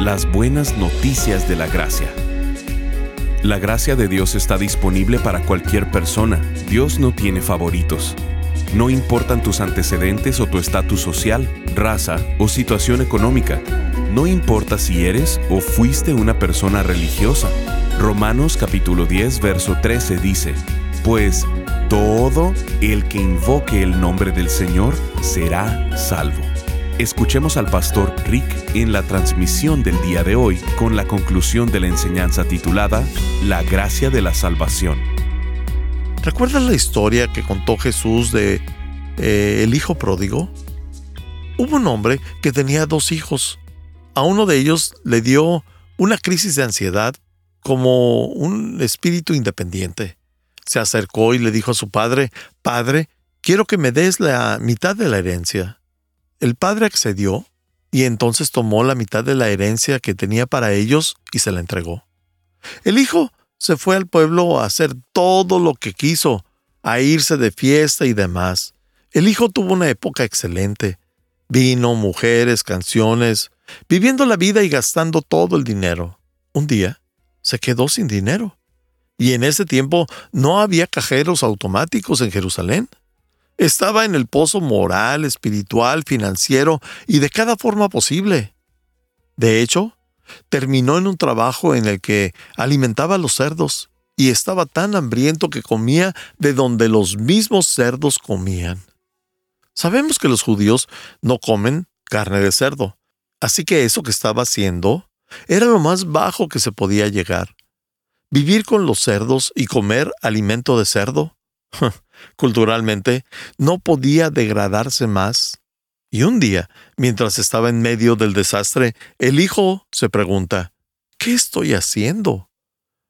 Las buenas noticias de la gracia. La gracia de Dios está disponible para cualquier persona. Dios no tiene favoritos. No importan tus antecedentes o tu estatus social, raza o situación económica. No importa si eres o fuiste una persona religiosa. Romanos capítulo 10, verso 13 dice, Pues todo el que invoque el nombre del Señor será salvo. Escuchemos al pastor Rick en la transmisión del día de hoy con la conclusión de la enseñanza titulada La gracia de la salvación. ¿Recuerdas la historia que contó Jesús de eh, el hijo pródigo? Hubo un hombre que tenía dos hijos. A uno de ellos le dio una crisis de ansiedad como un espíritu independiente. Se acercó y le dijo a su padre, Padre, quiero que me des la mitad de la herencia. El padre accedió y entonces tomó la mitad de la herencia que tenía para ellos y se la entregó. El hijo se fue al pueblo a hacer todo lo que quiso, a irse de fiesta y demás. El hijo tuvo una época excelente. Vino, mujeres, canciones, viviendo la vida y gastando todo el dinero. Un día se quedó sin dinero. Y en ese tiempo no había cajeros automáticos en Jerusalén. Estaba en el pozo moral, espiritual, financiero y de cada forma posible. De hecho, terminó en un trabajo en el que alimentaba a los cerdos y estaba tan hambriento que comía de donde los mismos cerdos comían. Sabemos que los judíos no comen carne de cerdo, así que eso que estaba haciendo era lo más bajo que se podía llegar. Vivir con los cerdos y comer alimento de cerdo Culturalmente, no podía degradarse más. Y un día, mientras estaba en medio del desastre, el hijo se pregunta, ¿qué estoy haciendo?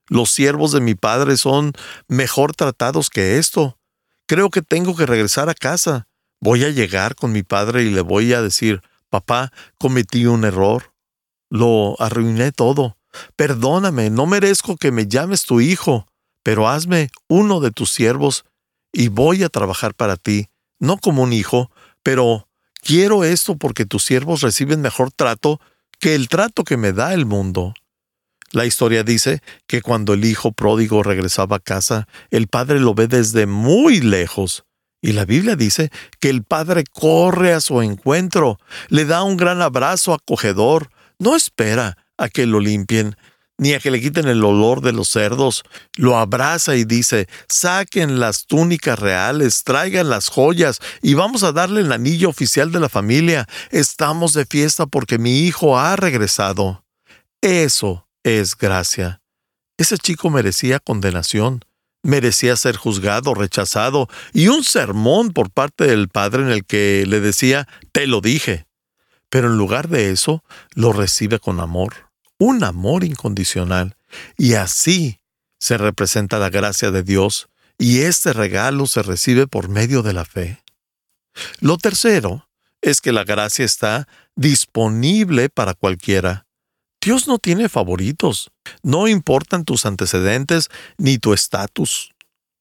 Los siervos de mi padre son mejor tratados que esto. Creo que tengo que regresar a casa. Voy a llegar con mi padre y le voy a decir, papá, cometí un error. Lo arruiné todo. Perdóname, no merezco que me llames tu hijo, pero hazme uno de tus siervos y voy a trabajar para ti, no como un hijo, pero quiero esto porque tus siervos reciben mejor trato que el trato que me da el mundo. La historia dice que cuando el hijo pródigo regresaba a casa, el padre lo ve desde muy lejos. Y la Biblia dice que el padre corre a su encuentro, le da un gran abrazo acogedor, no espera a que lo limpien, ni a que le quiten el olor de los cerdos. Lo abraza y dice, saquen las túnicas reales, traigan las joyas y vamos a darle el anillo oficial de la familia. Estamos de fiesta porque mi hijo ha regresado. Eso es gracia. Ese chico merecía condenación, merecía ser juzgado, rechazado y un sermón por parte del padre en el que le decía, te lo dije. Pero en lugar de eso, lo recibe con amor un amor incondicional. Y así se representa la gracia de Dios y este regalo se recibe por medio de la fe. Lo tercero es que la gracia está disponible para cualquiera. Dios no tiene favoritos. No importan tus antecedentes ni tu estatus.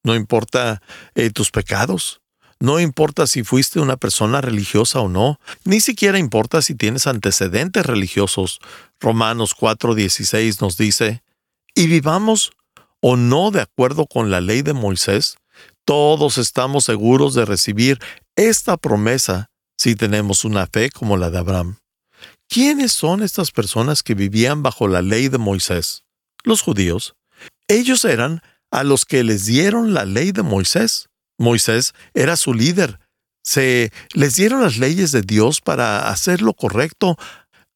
No importa eh, tus pecados. No importa si fuiste una persona religiosa o no, ni siquiera importa si tienes antecedentes religiosos. Romanos 4:16 nos dice, y vivamos o no de acuerdo con la ley de Moisés, todos estamos seguros de recibir esta promesa si tenemos una fe como la de Abraham. ¿Quiénes son estas personas que vivían bajo la ley de Moisés? Los judíos. Ellos eran a los que les dieron la ley de Moisés. Moisés era su líder. Se les dieron las leyes de Dios para hacer lo correcto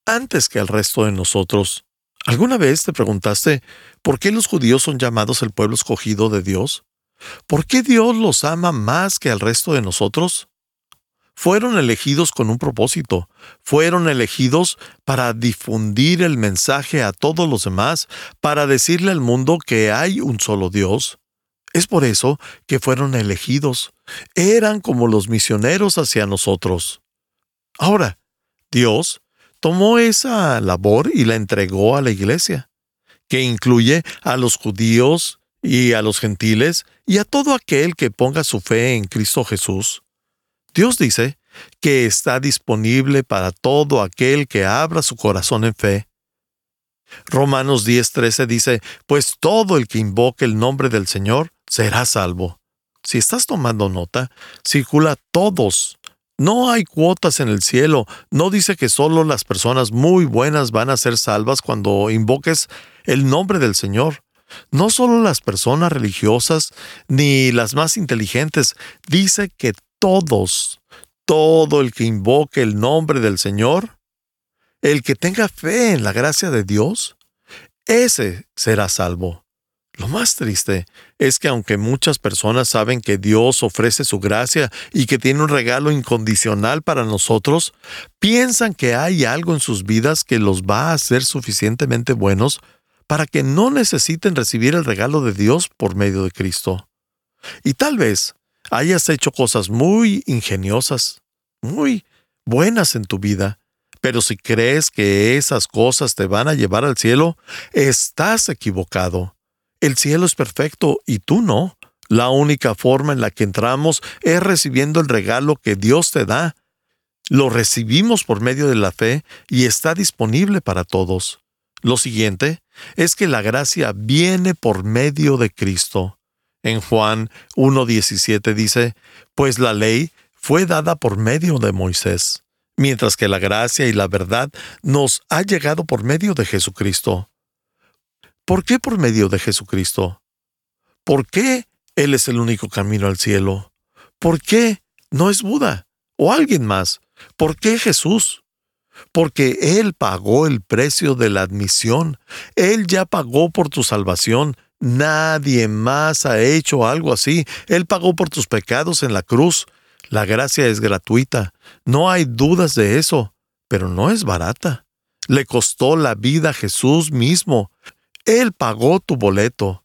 antes que al resto de nosotros. ¿Alguna vez te preguntaste por qué los judíos son llamados el pueblo escogido de Dios? ¿Por qué Dios los ama más que al resto de nosotros? fueron elegidos con un propósito, fueron elegidos para difundir el mensaje a todos los demás, para decirle al mundo que hay un solo Dios. Es por eso que fueron elegidos. Eran como los misioneros hacia nosotros. Ahora, Dios tomó esa labor y la entregó a la iglesia, que incluye a los judíos y a los gentiles y a todo aquel que ponga su fe en Cristo Jesús. Dios dice que está disponible para todo aquel que abra su corazón en fe. Romanos 10:13 dice, pues todo el que invoque el nombre del Señor será salvo. Si estás tomando nota, circula todos. No hay cuotas en el cielo. No dice que solo las personas muy buenas van a ser salvas cuando invoques el nombre del Señor. No solo las personas religiosas ni las más inteligentes. Dice que todos, todo el que invoque el nombre del Señor, el que tenga fe en la gracia de Dios, ese será salvo. Lo más triste es que aunque muchas personas saben que Dios ofrece su gracia y que tiene un regalo incondicional para nosotros, piensan que hay algo en sus vidas que los va a hacer suficientemente buenos para que no necesiten recibir el regalo de Dios por medio de Cristo. Y tal vez hayas hecho cosas muy ingeniosas, muy buenas en tu vida, pero si crees que esas cosas te van a llevar al cielo, estás equivocado. El cielo es perfecto y tú no. La única forma en la que entramos es recibiendo el regalo que Dios te da. Lo recibimos por medio de la fe y está disponible para todos. Lo siguiente es que la gracia viene por medio de Cristo. En Juan 1.17 dice, pues la ley fue dada por medio de Moisés, mientras que la gracia y la verdad nos ha llegado por medio de Jesucristo. ¿Por qué por medio de Jesucristo? ¿Por qué Él es el único camino al cielo? ¿Por qué no es Buda o alguien más? ¿Por qué Jesús? Porque Él pagó el precio de la admisión. Él ya pagó por tu salvación Nadie más ha hecho algo así. Él pagó por tus pecados en la cruz. La gracia es gratuita. No hay dudas de eso, pero no es barata. Le costó la vida a Jesús mismo. Él pagó tu boleto.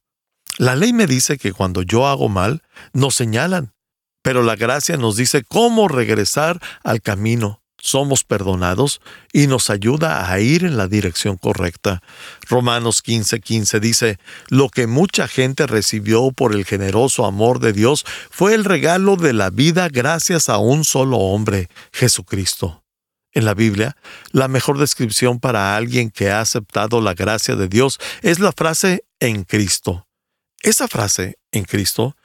La ley me dice que cuando yo hago mal, nos señalan, pero la gracia nos dice cómo regresar al camino somos perdonados y nos ayuda a ir en la dirección correcta. Romanos 15:15 15 dice, lo que mucha gente recibió por el generoso amor de Dios fue el regalo de la vida gracias a un solo hombre, Jesucristo. En la Biblia, la mejor descripción para alguien que ha aceptado la gracia de Dios es la frase en Cristo. Esa frase, en Cristo,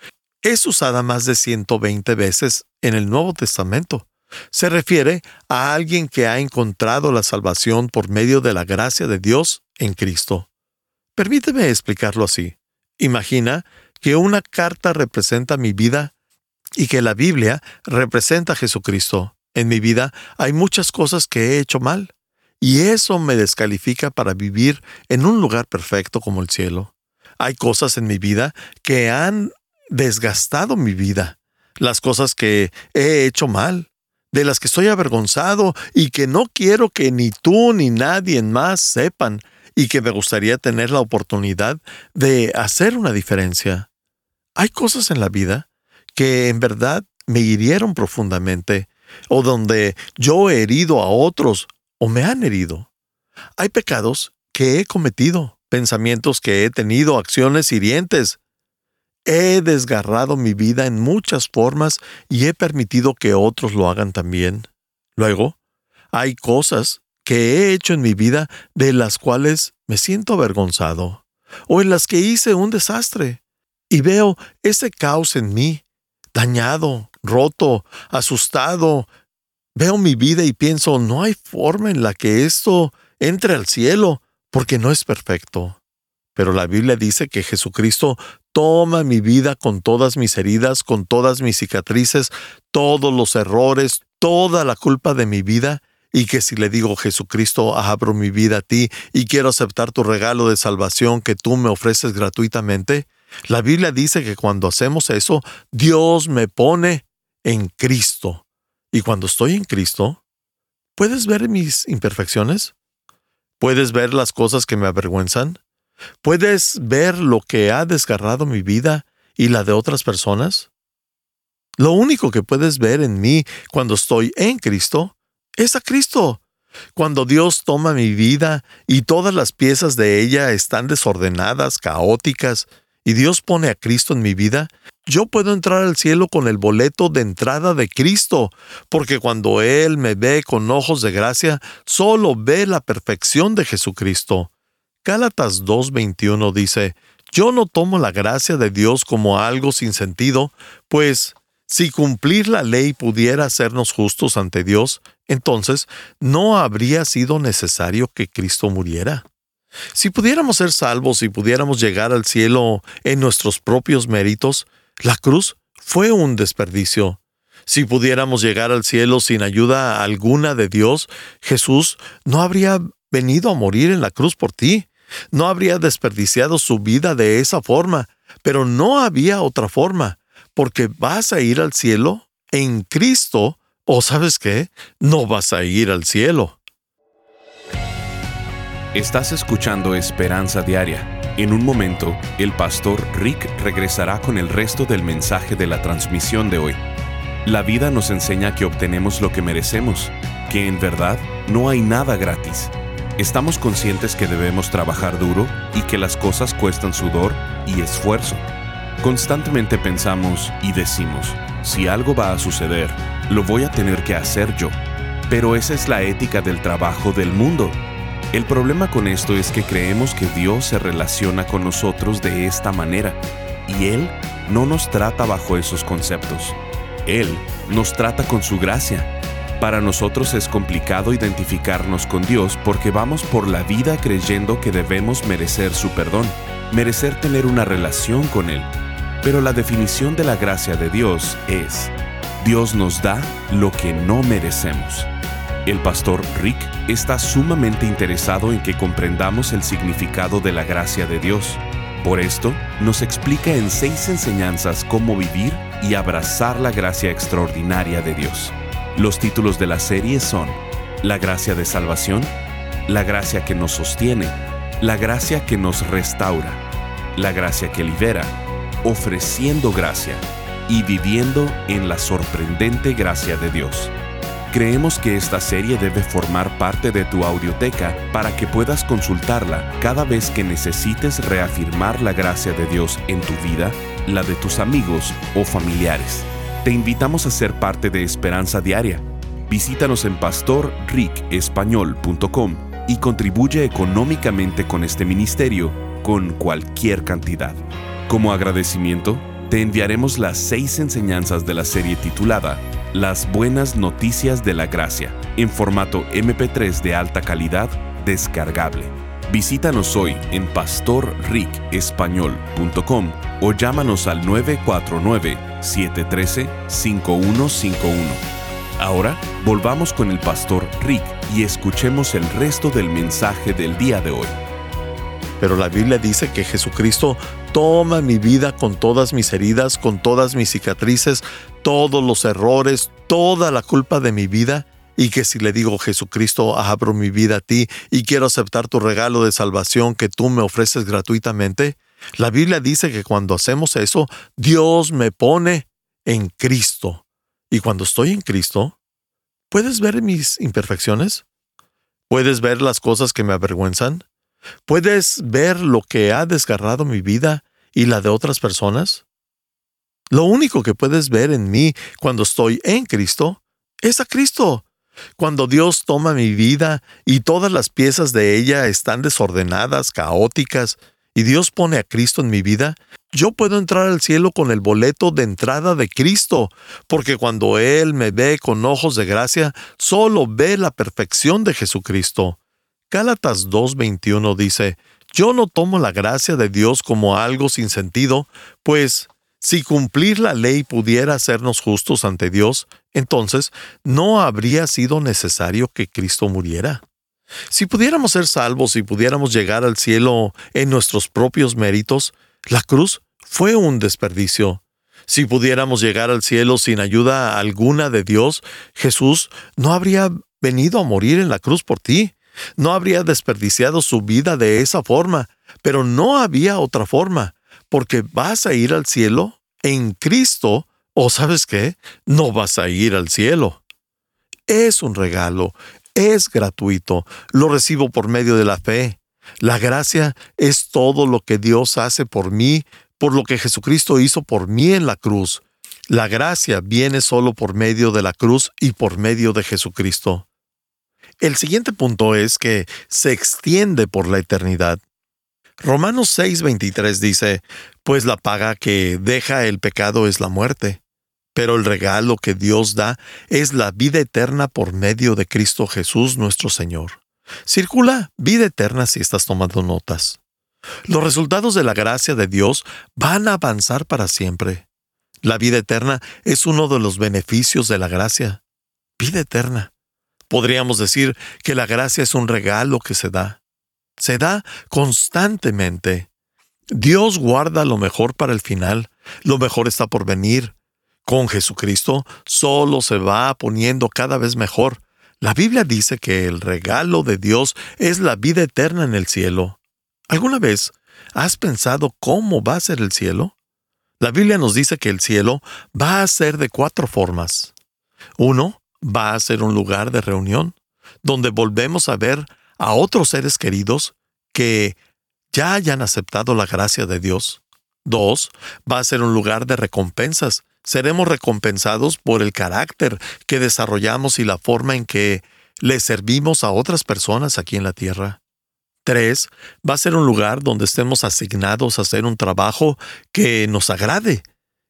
es usada más de 120 veces en el Nuevo Testamento. Se refiere a alguien que ha encontrado la salvación por medio de la gracia de Dios en Cristo. Permíteme explicarlo así. Imagina que una carta representa mi vida y que la Biblia representa a Jesucristo. En mi vida hay muchas cosas que he hecho mal, y eso me descalifica para vivir en un lugar perfecto como el cielo. Hay cosas en mi vida que han desgastado mi vida, las cosas que he hecho mal, de las que estoy avergonzado y que no quiero que ni tú ni nadie más sepan y que me gustaría tener la oportunidad de hacer una diferencia. Hay cosas en la vida que en verdad me hirieron profundamente o donde yo he herido a otros o me han herido. Hay pecados que he cometido, pensamientos que he tenido, acciones hirientes He desgarrado mi vida en muchas formas y he permitido que otros lo hagan también. Luego, hay cosas que he hecho en mi vida de las cuales me siento avergonzado, o en las que hice un desastre, y veo ese caos en mí, dañado, roto, asustado. Veo mi vida y pienso, no hay forma en la que esto entre al cielo, porque no es perfecto. Pero la Biblia dice que Jesucristo toma mi vida con todas mis heridas, con todas mis cicatrices, todos los errores, toda la culpa de mi vida, y que si le digo Jesucristo, abro mi vida a ti y quiero aceptar tu regalo de salvación que tú me ofreces gratuitamente, la Biblia dice que cuando hacemos eso, Dios me pone en Cristo Y cuando estoy en Cristo, ¿puedes ver mis imperfecciones? ¿Puedes ver las cosas que me avergüenzan? ¿Puedes ver lo que ha desgarrado mi vida y la de otras personas? Lo único que puedes ver en mí cuando estoy en Cristo es a Cristo. Cuando Dios toma mi vida y todas las piezas de ella están desordenadas, caóticas, y Dios pone a Cristo en mi vida, yo puedo entrar al cielo con el boleto de entrada de Cristo, porque cuando Él me ve con ojos de gracia, solo ve la perfección de Jesucristo. Gálatas 2.21 dice, Yo no tomo la gracia de Dios como algo sin sentido, pues si cumplir la ley pudiera hacernos justos ante Dios, entonces no habría sido necesario que Cristo muriera. Si pudiéramos ser salvos y pudiéramos llegar al cielo en nuestros propios méritos, la cruz fue un desperdicio. Si pudiéramos llegar al cielo sin ayuda alguna de Dios, Jesús no habría venido a morir en la cruz por ti. No habría desperdiciado su vida de esa forma, pero no había otra forma, porque vas a ir al cielo en Cristo, o sabes qué, no vas a ir al cielo. Estás escuchando Esperanza Diaria en un momento, el pastor Rick regresará con el resto del mensaje de la transmisión de hoy. La vida nos enseña que obtenemos lo que merecemos, que en verdad no hay nada gratis. Estamos conscientes que debemos trabajar duro y que las cosas cuestan sudor y esfuerzo. Constantemente pensamos y decimos, si algo va a suceder, lo voy a tener que hacer yo. Pero esa es la ética del trabajo del mundo el problema con esto es que creemos que Dios se relaciona con nosotros de esta manera y Él no nos trata bajo esos conceptos. Él nos trata con su gracia. Para nosotros es complicado identificarnos con Dios porque vamos por la vida creyendo que debemos merecer su perdón, merecer tener una relación con Él. Pero la definición de la gracia de Dios es, Dios nos da lo que no merecemos. El pastor Rick está sumamente interesado en que comprendamos el significado de la gracia de Dios. Por esto, nos explica en seis enseñanzas cómo vivir y abrazar la gracia extraordinaria de Dios. Los títulos de la serie son La gracia de salvación, La gracia que nos sostiene, La gracia que nos restaura, La gracia que libera, Ofreciendo gracia y viviendo en la sorprendente gracia de Dios. Creemos que esta serie debe formar parte de tu audioteca para que puedas consultarla cada vez que necesites reafirmar la gracia de Dios en tu vida, la de tus amigos o familiares. Te invitamos a ser parte de Esperanza Diaria. Visítanos en pastorricespañol.com y contribuye económicamente con este ministerio con cualquier cantidad. Como agradecimiento, te enviaremos las seis enseñanzas de la serie titulada las buenas noticias de la gracia en formato MP3 de alta calidad descargable. Visítanos hoy en pastorricespañol.com o llámanos al 949-713-5151. Ahora volvamos con el pastor Rick y escuchemos el resto del mensaje del día de hoy. Pero la Biblia dice que Jesucristo toma mi vida con todas mis heridas, con todas mis cicatrices, todos los errores, toda la culpa de mi vida, y que si le digo Jesucristo, abro mi vida a ti y quiero aceptar tu regalo de salvación que tú me ofreces gratuitamente, la Biblia dice que cuando hacemos eso, Dios me pone en Cristo. Y cuando estoy en Cristo, ¿puedes ver mis imperfecciones? ¿Puedes ver las cosas que me avergüenzan? ¿Puedes ver lo que ha desgarrado mi vida y la de otras personas? Lo único que puedes ver en mí cuando estoy en Cristo es a Cristo. Cuando Dios toma mi vida y todas las piezas de ella están desordenadas, caóticas, y Dios pone a Cristo en mi vida, yo puedo entrar al cielo con el boleto de entrada de Cristo, porque cuando Él me ve con ojos de gracia, solo ve la perfección de Jesucristo. Gálatas 2.21 dice, Yo no tomo la gracia de Dios como algo sin sentido, pues si cumplir la ley pudiera hacernos justos ante Dios, entonces no habría sido necesario que Cristo muriera. Si pudiéramos ser salvos y pudiéramos llegar al cielo en nuestros propios méritos, la cruz fue un desperdicio. Si pudiéramos llegar al cielo sin ayuda alguna de Dios, Jesús no habría venido a morir en la cruz por ti. No habría desperdiciado su vida de esa forma, pero no había otra forma, porque vas a ir al cielo en Cristo, o sabes qué, no vas a ir al cielo. Es un regalo, es gratuito, lo recibo por medio de la fe. La gracia es todo lo que Dios hace por mí, por lo que Jesucristo hizo por mí en la cruz. La gracia viene solo por medio de la cruz y por medio de Jesucristo. El siguiente punto es que se extiende por la eternidad. Romanos 6:23 dice, pues la paga que deja el pecado es la muerte, pero el regalo que Dios da es la vida eterna por medio de Cristo Jesús nuestro Señor. Circula vida eterna si estás tomando notas. Los resultados de la gracia de Dios van a avanzar para siempre. La vida eterna es uno de los beneficios de la gracia. Vida eterna. Podríamos decir que la gracia es un regalo que se da. Se da constantemente. Dios guarda lo mejor para el final. Lo mejor está por venir. Con Jesucristo solo se va poniendo cada vez mejor. La Biblia dice que el regalo de Dios es la vida eterna en el cielo. ¿Alguna vez has pensado cómo va a ser el cielo? La Biblia nos dice que el cielo va a ser de cuatro formas. Uno, va a ser un lugar de reunión, donde volvemos a ver a otros seres queridos que ya hayan aceptado la gracia de Dios. Dos, va a ser un lugar de recompensas. Seremos recompensados por el carácter que desarrollamos y la forma en que le servimos a otras personas aquí en la tierra. Tres, va a ser un lugar donde estemos asignados a hacer un trabajo que nos agrade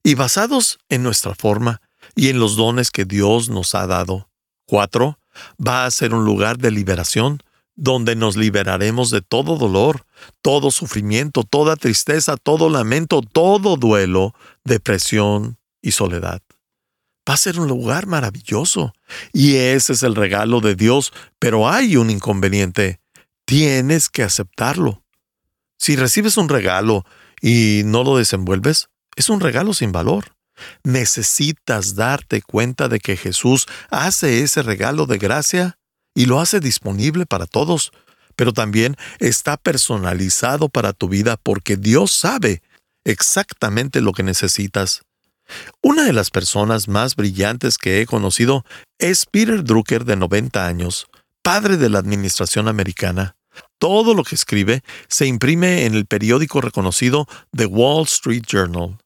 y basados en nuestra forma y en los dones que Dios nos ha dado. Cuatro, va a ser un lugar de liberación, donde nos liberaremos de todo dolor, todo sufrimiento, toda tristeza, todo lamento, todo duelo, depresión y soledad. Va a ser un lugar maravilloso, y ese es el regalo de Dios, pero hay un inconveniente. Tienes que aceptarlo. Si recibes un regalo y no lo desenvuelves, es un regalo sin valor. Necesitas darte cuenta de que Jesús hace ese regalo de gracia y lo hace disponible para todos, pero también está personalizado para tu vida porque Dios sabe exactamente lo que necesitas. Una de las personas más brillantes que he conocido es Peter Drucker de 90 años, padre de la Administración Americana. Todo lo que escribe se imprime en el periódico reconocido The Wall Street Journal.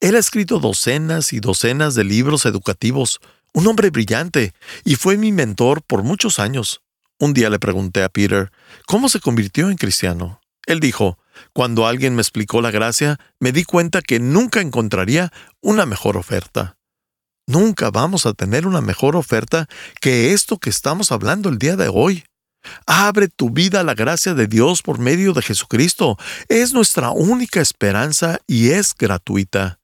Él ha escrito docenas y docenas de libros educativos, un hombre brillante, y fue mi mentor por muchos años. Un día le pregunté a Peter, ¿cómo se convirtió en cristiano? Él dijo, cuando alguien me explicó la gracia, me di cuenta que nunca encontraría una mejor oferta. Nunca vamos a tener una mejor oferta que esto que estamos hablando el día de hoy. Abre tu vida a la gracia de Dios por medio de Jesucristo. Es nuestra única esperanza y es gratuita.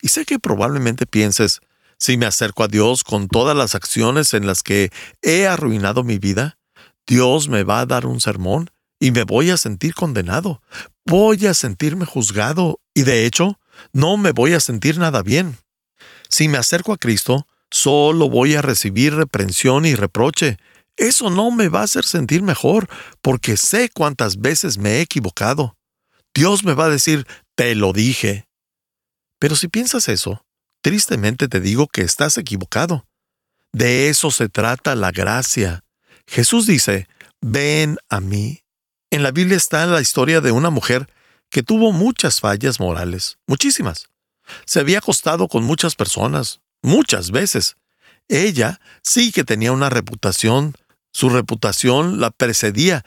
Y sé que probablemente pienses, si me acerco a Dios con todas las acciones en las que he arruinado mi vida, Dios me va a dar un sermón y me voy a sentir condenado. Voy a sentirme juzgado y de hecho, no me voy a sentir nada bien. Si me acerco a Cristo, solo voy a recibir reprensión y reproche, eso no me va a hacer sentir mejor, porque sé cuántas veces me he equivocado. Dios me va a decir, te lo dije. Pero si piensas eso, tristemente te digo que estás equivocado. De eso se trata la gracia. Jesús dice, ven a mí. En la Biblia está la historia de una mujer que tuvo muchas fallas morales, muchísimas. Se había acostado con muchas personas, muchas veces. Ella sí que tenía una reputación su reputación la precedía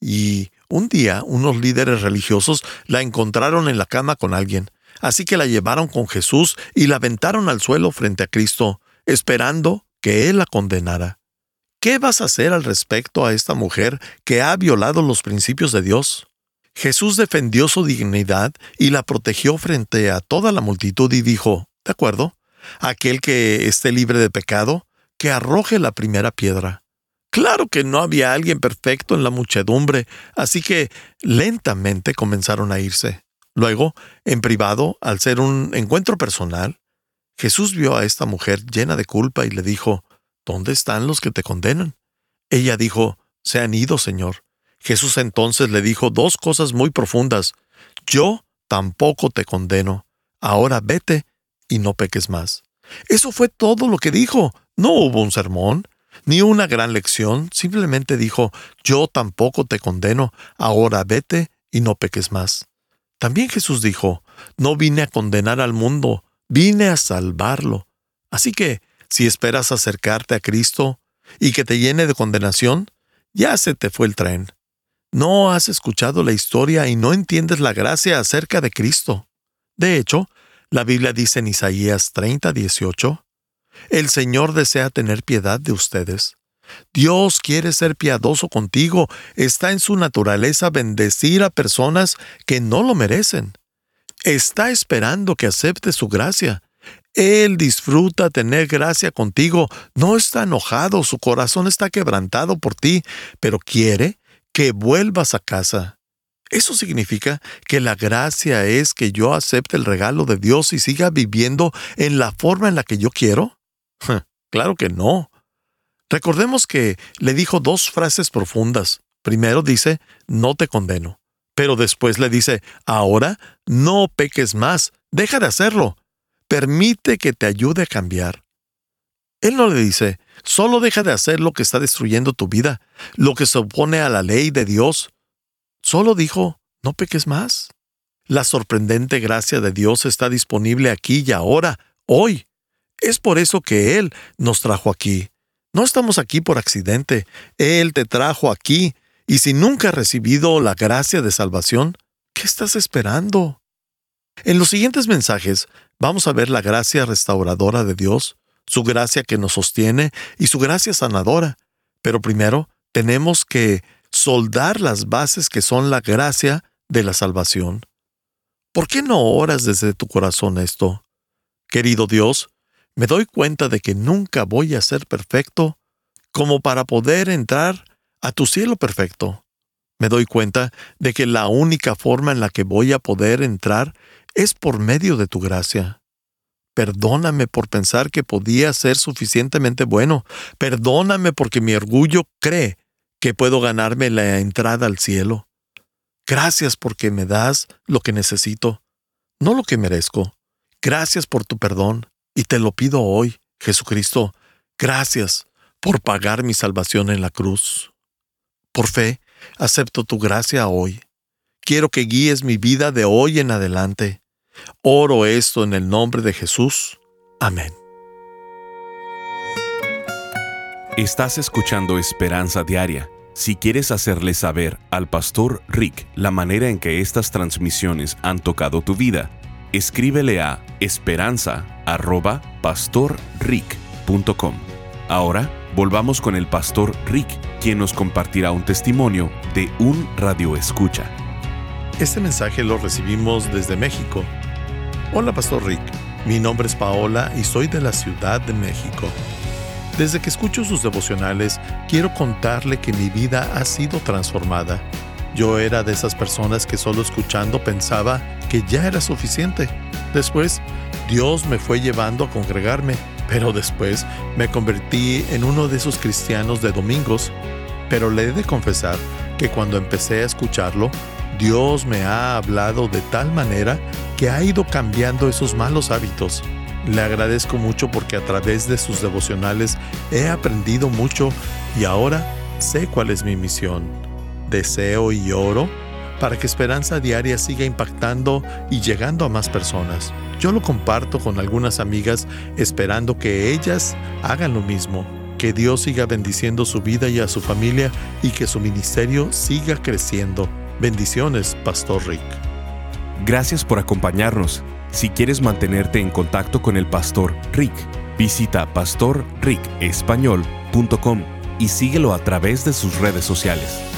y un día unos líderes religiosos la encontraron en la cama con alguien, así que la llevaron con Jesús y la aventaron al suelo frente a Cristo, esperando que Él la condenara. ¿Qué vas a hacer al respecto a esta mujer que ha violado los principios de Dios? Jesús defendió su dignidad y la protegió frente a toda la multitud y dijo, De acuerdo, aquel que esté libre de pecado, que arroje la primera piedra. Claro que no había alguien perfecto en la muchedumbre, así que lentamente comenzaron a irse. Luego, en privado, al ser un encuentro personal, Jesús vio a esta mujer llena de culpa y le dijo, ¿Dónde están los que te condenan? Ella dijo, Se han ido, Señor. Jesús entonces le dijo dos cosas muy profundas. Yo tampoco te condeno. Ahora vete y no peques más. Eso fue todo lo que dijo. No hubo un sermón, ni una gran lección, simplemente dijo, yo tampoco te condeno, ahora vete y no peques más. También Jesús dijo, no vine a condenar al mundo, vine a salvarlo. Así que, si esperas acercarte a Cristo y que te llene de condenación, ya se te fue el tren. No has escuchado la historia y no entiendes la gracia acerca de Cristo. De hecho, la Biblia dice en Isaías 30, 18, El Señor desea tener piedad de ustedes. Dios quiere ser piadoso contigo. Está en su naturaleza bendecir a personas que no lo merecen. Está esperando que aceptes su gracia. Él disfruta tener gracia contigo. No está enojado, su corazón está quebrantado por ti, pero quiere que vuelvas a casa. ¿Eso significa que la gracia es que yo acepte el regalo de Dios y siga viviendo en la forma en la que yo quiero? claro que no. Recordemos que le dijo dos frases profundas. Primero dice, no te condeno. Pero después le dice, ahora no peques más, deja de hacerlo. Permite que te ayude a cambiar. Él no le dice, solo deja de hacer lo que está destruyendo tu vida, lo que se opone a la ley de Dios, Solo dijo, no peques más. La sorprendente gracia de Dios está disponible aquí y ahora, hoy. Es por eso que Él nos trajo aquí. No estamos aquí por accidente. Él te trajo aquí. Y si nunca has recibido la gracia de salvación, ¿qué estás esperando? En los siguientes mensajes vamos a ver la gracia restauradora de Dios, su gracia que nos sostiene y su gracia sanadora. Pero primero tenemos que soldar las bases que son la gracia de la salvación. ¿Por qué no oras desde tu corazón esto? Querido Dios, me doy cuenta de que nunca voy a ser perfecto como para poder entrar a tu cielo perfecto. Me doy cuenta de que la única forma en la que voy a poder entrar es por medio de tu gracia. Perdóname por pensar que podía ser suficientemente bueno. Perdóname porque mi orgullo cree que puedo ganarme la entrada al cielo. Gracias porque me das lo que necesito, no lo que merezco. Gracias por tu perdón, y te lo pido hoy, Jesucristo. Gracias por pagar mi salvación en la cruz. Por fe, acepto tu gracia hoy. Quiero que guíes mi vida de hoy en adelante. Oro esto en el nombre de Jesús. Amén. Estás escuchando Esperanza Diaria. Si quieres hacerle saber al pastor Rick la manera en que estas transmisiones han tocado tu vida, escríbele a esperanza@pastorrick.com. Ahora volvamos con el pastor Rick, quien nos compartirá un testimonio de un radio escucha. Este mensaje lo recibimos desde México. Hola, pastor Rick. Mi nombre es Paola y soy de la Ciudad de México. Desde que escucho sus devocionales, quiero contarle que mi vida ha sido transformada. Yo era de esas personas que solo escuchando pensaba que ya era suficiente. Después, Dios me fue llevando a congregarme, pero después me convertí en uno de esos cristianos de domingos. Pero le he de confesar que cuando empecé a escucharlo, Dios me ha hablado de tal manera que ha ido cambiando esos malos hábitos. Le agradezco mucho porque a través de sus devocionales he aprendido mucho y ahora sé cuál es mi misión. Deseo y oro para que Esperanza Diaria siga impactando y llegando a más personas. Yo lo comparto con algunas amigas esperando que ellas hagan lo mismo. Que Dios siga bendiciendo su vida y a su familia y que su ministerio siga creciendo. Bendiciones, Pastor Rick. Gracias por acompañarnos. Si quieres mantenerte en contacto con el pastor Rick, visita pastorricespañol.com y síguelo a través de sus redes sociales.